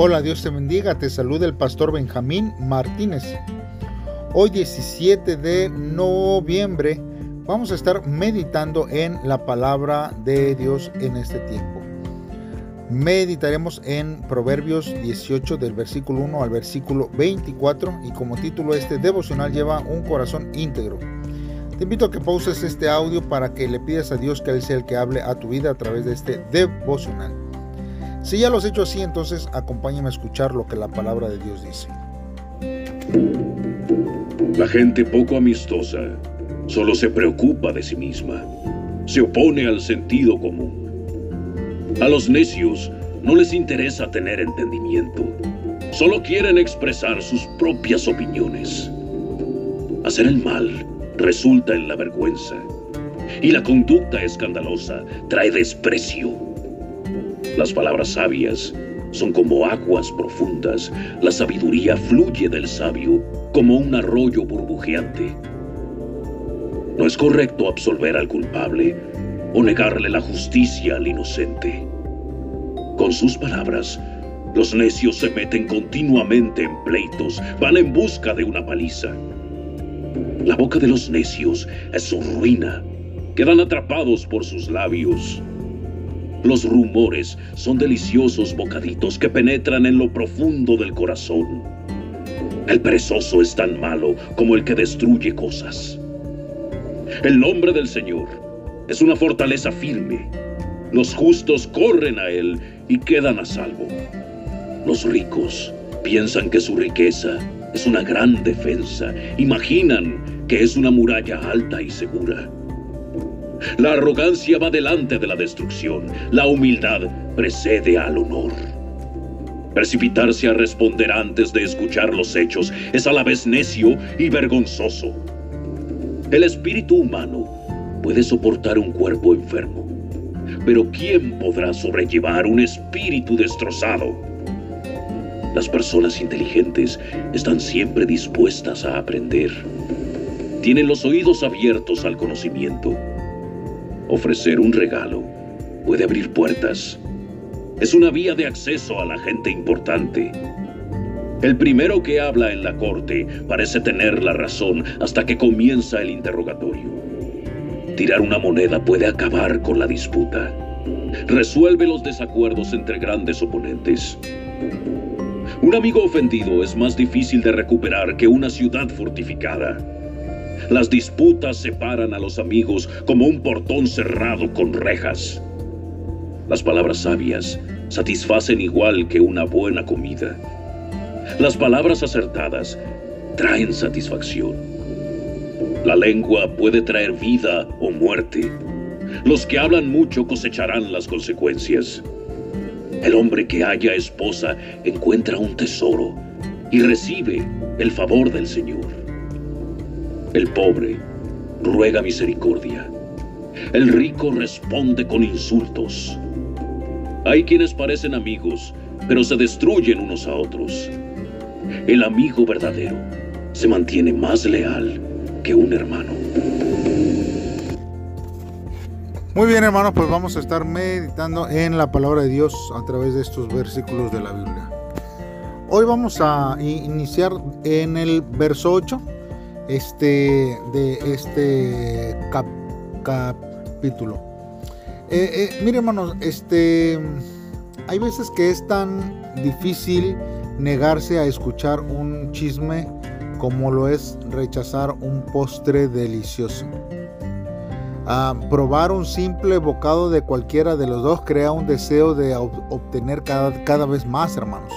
Hola, Dios te bendiga, te saluda el pastor Benjamín Martínez. Hoy 17 de noviembre vamos a estar meditando en la palabra de Dios en este tiempo. Meditaremos en Proverbios 18 del versículo 1 al versículo 24 y como título este devocional lleva un corazón íntegro. Te invito a que pauses este audio para que le pidas a Dios que Él sea el que hable a tu vida a través de este devocional. Si ya lo has hecho así, entonces acompáñame a escuchar lo que la palabra de Dios dice. La gente poco amistosa solo se preocupa de sí misma, se opone al sentido común. A los necios no les interesa tener entendimiento, solo quieren expresar sus propias opiniones. Hacer el mal resulta en la vergüenza y la conducta escandalosa trae desprecio. Las palabras sabias son como aguas profundas. La sabiduría fluye del sabio como un arroyo burbujeante. No es correcto absolver al culpable o negarle la justicia al inocente. Con sus palabras, los necios se meten continuamente en pleitos, van en busca de una paliza. La boca de los necios es su ruina. Quedan atrapados por sus labios. Los rumores son deliciosos bocaditos que penetran en lo profundo del corazón. El perezoso es tan malo como el que destruye cosas. El nombre del Señor es una fortaleza firme. Los justos corren a Él y quedan a salvo. Los ricos piensan que su riqueza es una gran defensa. Imaginan que es una muralla alta y segura. La arrogancia va delante de la destrucción. La humildad precede al honor. Precipitarse a responder antes de escuchar los hechos es a la vez necio y vergonzoso. El espíritu humano puede soportar un cuerpo enfermo, pero ¿quién podrá sobrellevar un espíritu destrozado? Las personas inteligentes están siempre dispuestas a aprender. Tienen los oídos abiertos al conocimiento Ofrecer un regalo puede abrir puertas. Es una vía de acceso a la gente importante. El primero que habla en la corte parece tener la razón hasta que comienza el interrogatorio. Tirar una moneda puede acabar con la disputa. Resuelve los desacuerdos entre grandes oponentes. Un amigo ofendido es más difícil de recuperar que una ciudad fortificada. Las disputas separan a los amigos como un portón cerrado con rejas. Las palabras sabias satisfacen igual que una buena comida. Las palabras acertadas traen satisfacción. La lengua puede traer vida o muerte. Los que hablan mucho cosecharán las consecuencias. El hombre que haya esposa encuentra un tesoro y recibe el favor del Señor. El pobre ruega misericordia. El rico responde con insultos. Hay quienes parecen amigos, pero se destruyen unos a otros. El amigo verdadero se mantiene más leal que un hermano. Muy bien hermanos, pues vamos a estar meditando en la palabra de Dios a través de estos versículos de la Biblia. Hoy vamos a iniciar en el verso 8 este, de este capítulo. Eh, eh, mire hermanos, este, hay veces que es tan difícil negarse a escuchar un chisme como lo es rechazar un postre delicioso. Ah, probar un simple bocado de cualquiera de los dos crea un deseo de obtener cada, cada vez más, hermanos.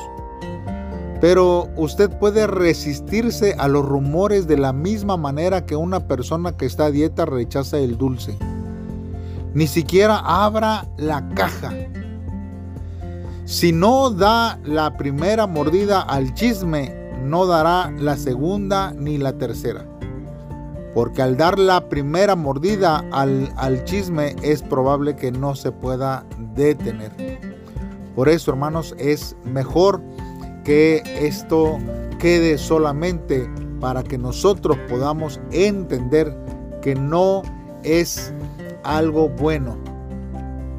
Pero usted puede resistirse a los rumores de la misma manera que una persona que está a dieta rechaza el dulce. Ni siquiera abra la caja. Si no da la primera mordida al chisme, no dará la segunda ni la tercera. Porque al dar la primera mordida al, al chisme es probable que no se pueda detener. Por eso, hermanos, es mejor que esto quede solamente para que nosotros podamos entender que no es algo bueno.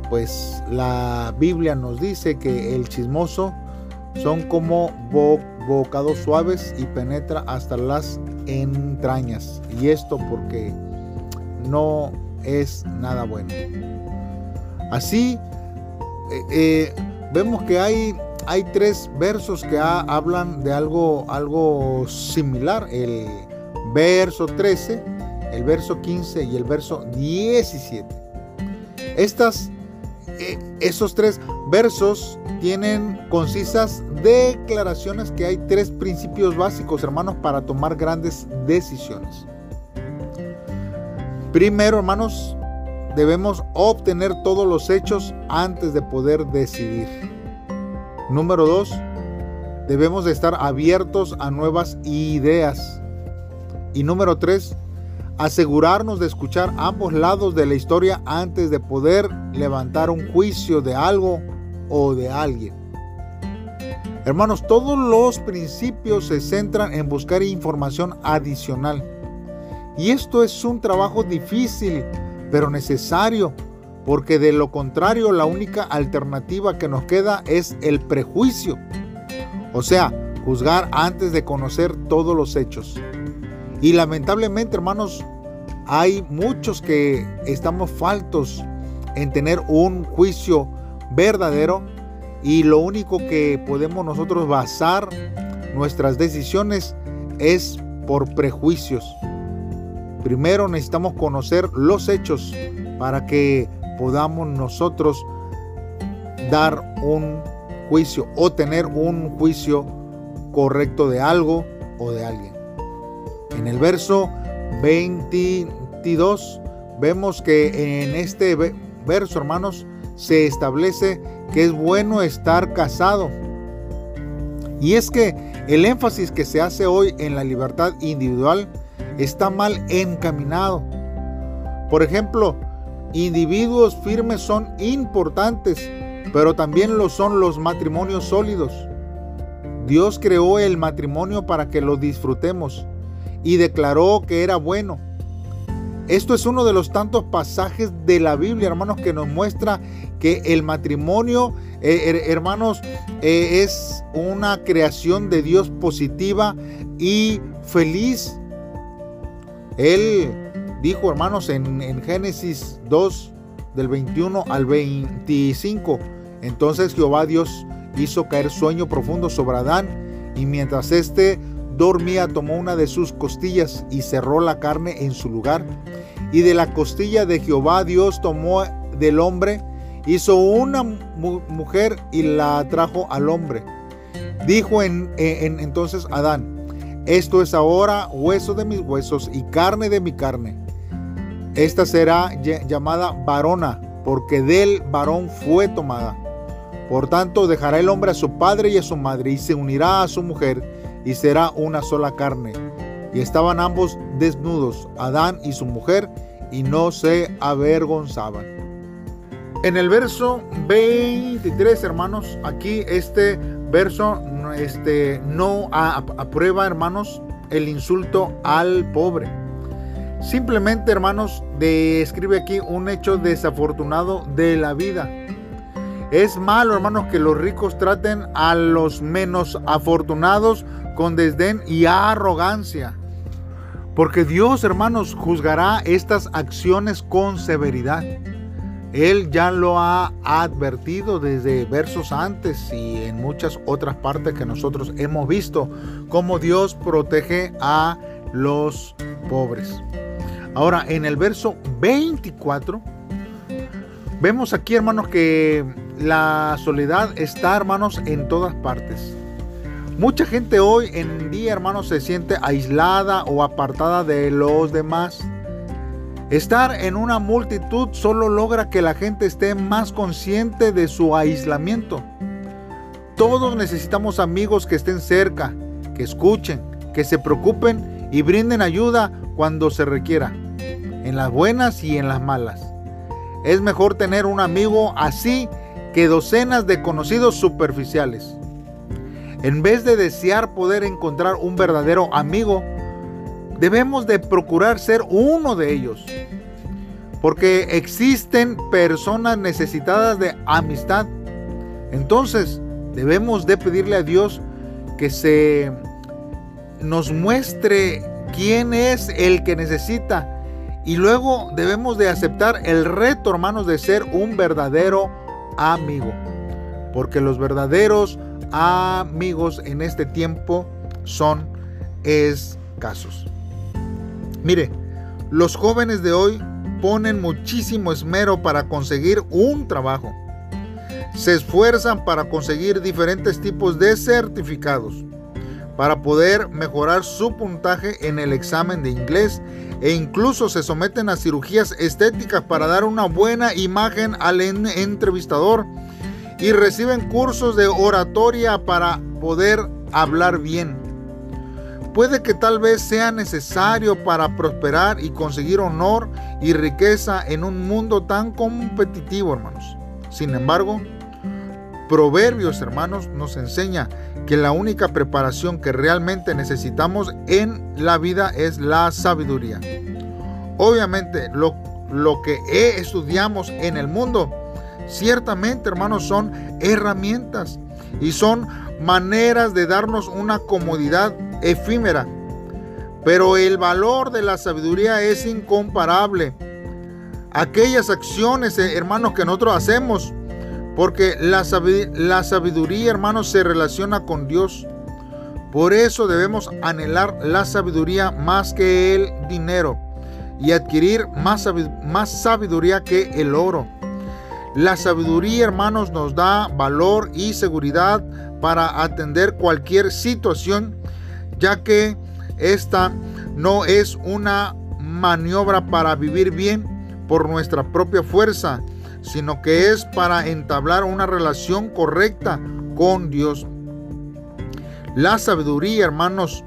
Pues la Biblia nos dice que el chismoso son como bocados suaves y penetra hasta las entrañas. Y esto porque no es nada bueno. Así, eh, eh, vemos que hay, hay tres versos que hablan de algo, algo similar. El verso 13, el verso 15 y el verso 17. Estas, eh, esos tres versos tienen concisas declaraciones que hay tres principios básicos, hermanos, para tomar grandes decisiones. Primero, hermanos, debemos obtener todos los hechos antes de poder decidir. Número dos, debemos de estar abiertos a nuevas ideas. Y número tres, asegurarnos de escuchar ambos lados de la historia antes de poder levantar un juicio de algo o de alguien. Hermanos, todos los principios se centran en buscar información adicional. Y esto es un trabajo difícil, pero necesario, porque de lo contrario la única alternativa que nos queda es el prejuicio. O sea, juzgar antes de conocer todos los hechos. Y lamentablemente, hermanos, hay muchos que estamos faltos en tener un juicio verdadero y lo único que podemos nosotros basar nuestras decisiones es por prejuicios. Primero necesitamos conocer los hechos para que podamos nosotros dar un juicio o tener un juicio correcto de algo o de alguien. En el verso 22 vemos que en este verso, hermanos, se establece que es bueno estar casado. Y es que el énfasis que se hace hoy en la libertad individual está mal encaminado. Por ejemplo, individuos firmes son importantes, pero también lo son los matrimonios sólidos. Dios creó el matrimonio para que lo disfrutemos y declaró que era bueno. Esto es uno de los tantos pasajes de la Biblia, hermanos, que nos muestra que el matrimonio, eh, hermanos, eh, es una creación de Dios positiva y feliz. Él dijo, hermanos, en, en Génesis 2, del 21 al 25, entonces Jehová Dios hizo caer sueño profundo sobre Adán y mientras éste dormía tomó una de sus costillas y cerró la carne en su lugar. Y de la costilla de Jehová Dios tomó del hombre, hizo una mujer y la trajo al hombre. Dijo en, en, entonces Adán, esto es ahora hueso de mis huesos y carne de mi carne. Esta será llamada varona, porque del varón fue tomada. Por tanto, dejará el hombre a su padre y a su madre y se unirá a su mujer y será una sola carne. Y estaban ambos desnudos, Adán y su mujer, y no se avergonzaban. En el verso 23, hermanos, aquí este verso este, no aprueba, hermanos, el insulto al pobre. Simplemente, hermanos, describe aquí un hecho desafortunado de la vida. Es malo, hermanos, que los ricos traten a los menos afortunados con desdén y arrogancia. Porque Dios, hermanos, juzgará estas acciones con severidad. Él ya lo ha advertido desde versos antes y en muchas otras partes que nosotros hemos visto cómo Dios protege a los pobres. Ahora, en el verso 24, vemos aquí, hermanos, que la soledad está, hermanos, en todas partes. Mucha gente hoy en día, hermanos, se siente aislada o apartada de los demás. Estar en una multitud solo logra que la gente esté más consciente de su aislamiento. Todos necesitamos amigos que estén cerca, que escuchen, que se preocupen y brinden ayuda cuando se requiera, en las buenas y en las malas. Es mejor tener un amigo así que docenas de conocidos superficiales. En vez de desear poder encontrar un verdadero amigo, debemos de procurar ser uno de ellos. Porque existen personas necesitadas de amistad. Entonces, Debemos de pedirle a Dios que se nos muestre quién es el que necesita. Y luego debemos de aceptar el reto, hermanos, de ser un verdadero amigo. Porque los verdaderos amigos en este tiempo son escasos. Mire, los jóvenes de hoy ponen muchísimo esmero para conseguir un trabajo. Se esfuerzan para conseguir diferentes tipos de certificados para poder mejorar su puntaje en el examen de inglés e incluso se someten a cirugías estéticas para dar una buena imagen al entrevistador y reciben cursos de oratoria para poder hablar bien. Puede que tal vez sea necesario para prosperar y conseguir honor y riqueza en un mundo tan competitivo, hermanos. Sin embargo, Proverbios, hermanos, nos enseña que la única preparación que realmente necesitamos en la vida es la sabiduría. Obviamente, lo, lo que estudiamos en el mundo, ciertamente, hermanos, son herramientas y son maneras de darnos una comodidad efímera. Pero el valor de la sabiduría es incomparable. Aquellas acciones, eh, hermanos, que nosotros hacemos, porque la sabiduría, hermanos, se relaciona con Dios. Por eso debemos anhelar la sabiduría más que el dinero y adquirir más, más sabiduría que el oro. La sabiduría, hermanos, nos da valor y seguridad para atender cualquier situación, ya que esta no es una maniobra para vivir bien por nuestra propia fuerza, sino que es para entablar una relación correcta con Dios. La sabiduría, hermanos,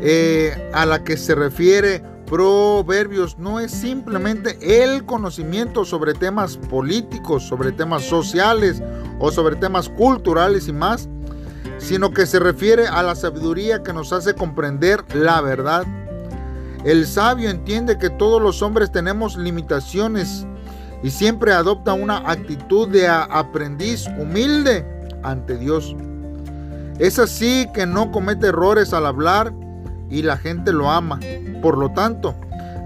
eh, a la que se refiere Proverbios no es simplemente el conocimiento sobre temas políticos, sobre temas sociales o sobre temas culturales y más, sino que se refiere a la sabiduría que nos hace comprender la verdad. El sabio entiende que todos los hombres tenemos limitaciones y siempre adopta una actitud de aprendiz humilde ante Dios. Es así que no comete errores al hablar y la gente lo ama. Por lo tanto,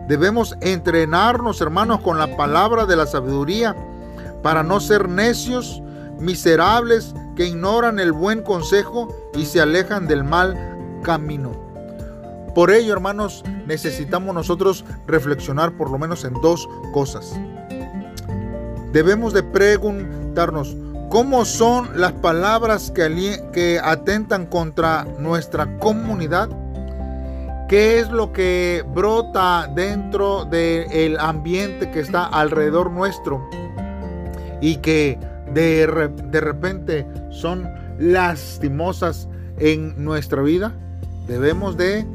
debemos entrenarnos, hermanos, con la palabra de la sabiduría para no ser necios, miserables, que ignoran el buen consejo y se alejan del mal camino. Por ello, hermanos, necesitamos nosotros reflexionar por lo menos en dos cosas debemos de preguntarnos, ¿cómo son las palabras que, atentan contra nuestra comunidad? ¿Qué es lo que brota dentro del ambiente que está alrededor nuestro? Y que de, de repente son lastimosas en nuestra vida. Debemos de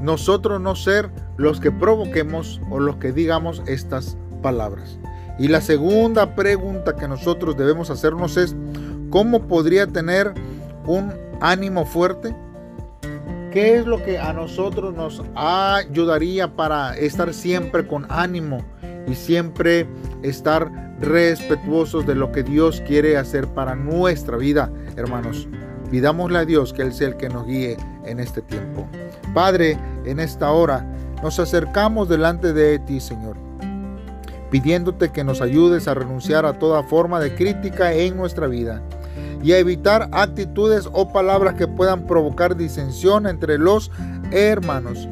nosotros no ser los que provoquemos o los que digamos estas palabras. Y la segunda pregunta que nosotros debemos hacernos es, ¿cómo podría tener un ánimo fuerte? ¿Qué es lo que a nosotros nos ayudaría para estar siempre con ánimo y siempre estar respetuosos de lo que Dios quiere hacer para nuestra vida, hermanos? Pidámosle a Dios que Él sea el que nos guíe en este tiempo. Padre, en esta hora nos acercamos delante de ti, Señor pidiéndote que nos ayudes a renunciar a toda forma de crítica en nuestra vida y a evitar actitudes o palabras que puedan provocar disensión entre los hermanos.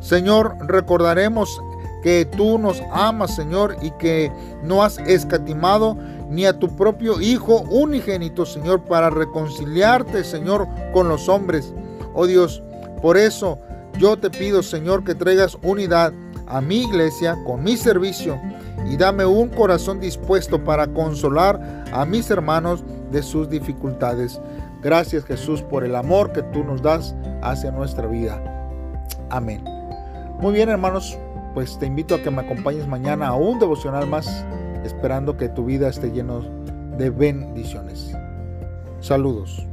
Señor, recordaremos que tú nos amas, Señor, y que no has escatimado ni a tu propio Hijo unigénito, Señor, para reconciliarte, Señor, con los hombres. Oh Dios, por eso yo te pido, Señor, que traigas unidad a mi iglesia con mi servicio y dame un corazón dispuesto para consolar a mis hermanos de sus dificultades. Gracias Jesús por el amor que tú nos das hacia nuestra vida. Amén. Muy bien hermanos, pues te invito a que me acompañes mañana a un devocional más, esperando que tu vida esté lleno de bendiciones. Saludos.